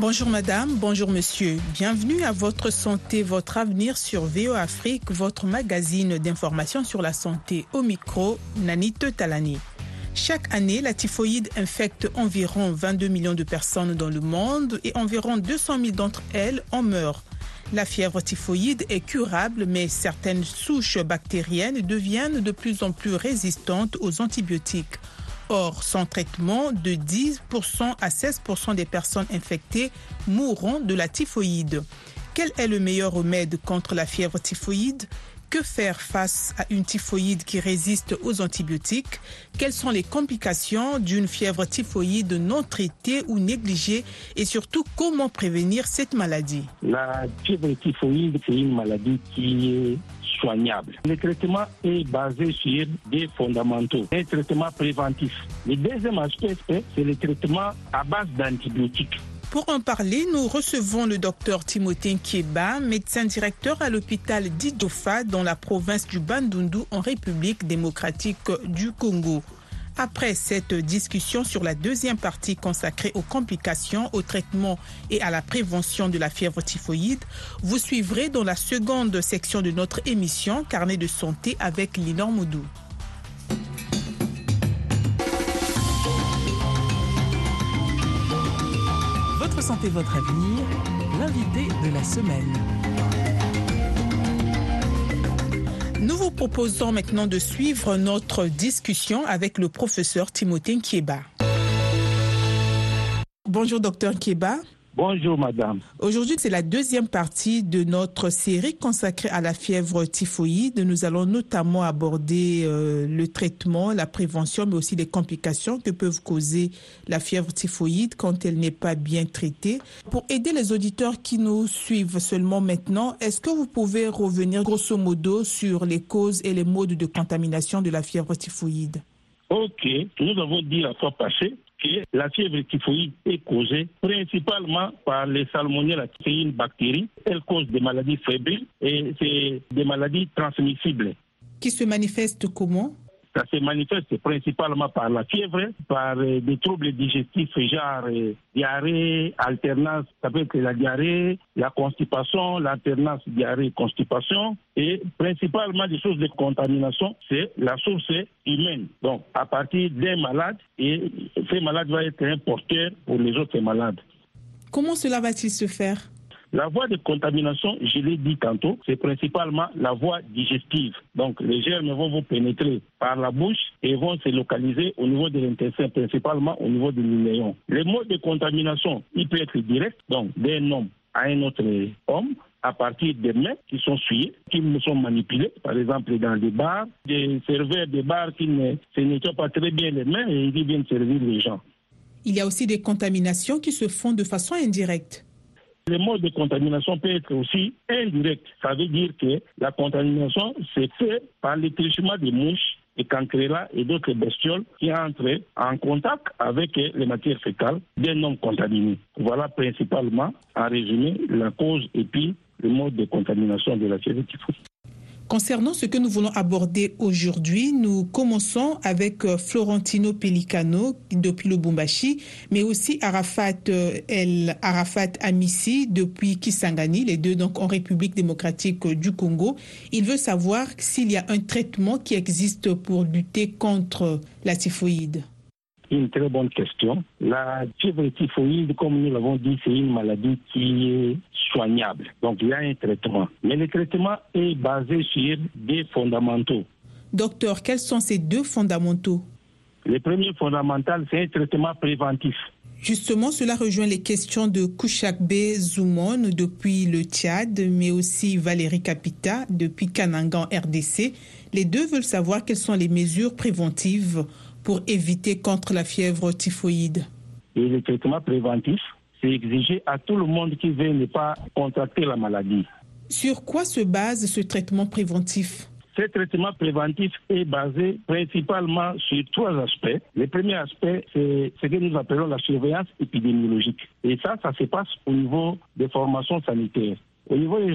Bonjour madame, bonjour monsieur. Bienvenue à votre santé, votre avenir sur VO Afrique, votre magazine d'information sur la santé au micro, Nanite Talani. Chaque année, la typhoïde infecte environ 22 millions de personnes dans le monde et environ 200 000 d'entre elles en meurent. La fièvre typhoïde est curable, mais certaines souches bactériennes deviennent de plus en plus résistantes aux antibiotiques. Or, sans traitement, de 10% à 16% des personnes infectées mourront de la typhoïde. Quel est le meilleur remède contre la fièvre typhoïde? Que faire face à une typhoïde qui résiste aux antibiotiques? Quelles sont les complications d'une fièvre typhoïde non traitée ou négligée? Et surtout, comment prévenir cette maladie? La fièvre typhoïde, c'est une maladie qui est Le traitement est basé sur des fondamentaux, un traitement préventif. Le deuxième aspect, c'est le traitement à base d'antibiotiques. Pour en parler, nous recevons le docteur Timothée Kieba, médecin directeur à l'hôpital d'Idofa dans la province du Bandundu en République démocratique du Congo. Après cette discussion sur la deuxième partie consacrée aux complications, au traitement et à la prévention de la fièvre typhoïde, vous suivrez dans la seconde section de notre émission Carnet de santé avec Linor Moudou. Votre santé, votre avenir, l'invité de la semaine. Nous vous proposons maintenant de suivre notre discussion avec le professeur Timothée Kieba. Bonjour, docteur Kieba. Bonjour madame. Aujourd'hui, c'est la deuxième partie de notre série consacrée à la fièvre typhoïde. Nous allons notamment aborder euh, le traitement, la prévention, mais aussi les complications que peuvent causer la fièvre typhoïde quand elle n'est pas bien traitée. Pour aider les auditeurs qui nous suivent seulement maintenant, est-ce que vous pouvez revenir grosso modo sur les causes et les modes de contamination de la fièvre typhoïde? Ok, nous avons dit la fois passée la fièvre typhoïde est causée principalement par les salmonelles. C'est une bactérie. Elle cause des maladies fébriles et c'est des maladies transmissibles. Qui se manifestent comment? Ça se manifeste principalement par la fièvre, par euh, des troubles digestifs, genre euh, diarrhée, alternance, ça peut être la diarrhée, la constipation, l'alternance diarrhée-constipation, et principalement des sources de contamination, c'est la source humaine. Donc, à partir d'un malade, et ce malade va être un porteur pour les autres malades. Comment cela va-t-il se faire? La voie de contamination, je l'ai dit tantôt, c'est principalement la voie digestive. Donc les germes vont vous pénétrer par la bouche et vont se localiser au niveau de l'intestin, principalement au niveau du néon. Les modes de contamination, il peut être direct, donc d'un homme à un autre homme, à partir des mains qui sont souillées, qui sont manipulées, par exemple dans des bars, des serveurs des bars qui ne se nettoient pas très bien les mains et qui viennent servir les gens. Il y a aussi des contaminations qui se font de façon indirecte. Le mode de contamination peut être aussi indirect. Ça veut dire que la contamination se fait par l'étrichement des mouches, des cancrelats et d'autres bestioles qui entrent en contact avec les matières fécales d'un homme contaminé. Voilà principalement, en résumé, la cause et puis le mode de contamination de la typhoïde. Concernant ce que nous voulons aborder aujourd'hui, nous commençons avec euh, Florentino Pelicano depuis le Bumbashi, mais aussi Arafat euh, El Arafat Amissi depuis Kisangani, les deux donc en République démocratique du Congo. Il veut savoir s'il y a un traitement qui existe pour lutter contre la typhoïde. Une très bonne question. La fièvre typhoïde, comme nous l'avons dit, c'est une maladie qui est soignable. Donc il y a un traitement. Mais le traitement est basé sur des fondamentaux. Docteur, quels sont ces deux fondamentaux? Le premier fondamental, c'est un traitement préventif. Justement, cela rejoint les questions de Kouchakbe Zoumon depuis le Tchad, mais aussi Valérie Capita depuis Kanangan RDC. Les deux veulent savoir quelles sont les mesures préventives pour éviter contre la fièvre typhoïde. Et le traitement préventif, c'est exigé à tout le monde qui veut ne pas contracter la maladie. Sur quoi se base ce traitement préventif? Ce traitement préventif est basé principalement sur trois aspects. Le premier aspect, c'est ce que nous appelons la surveillance épidémiologique. Et ça, ça se passe au niveau des formations sanitaires. Au niveau des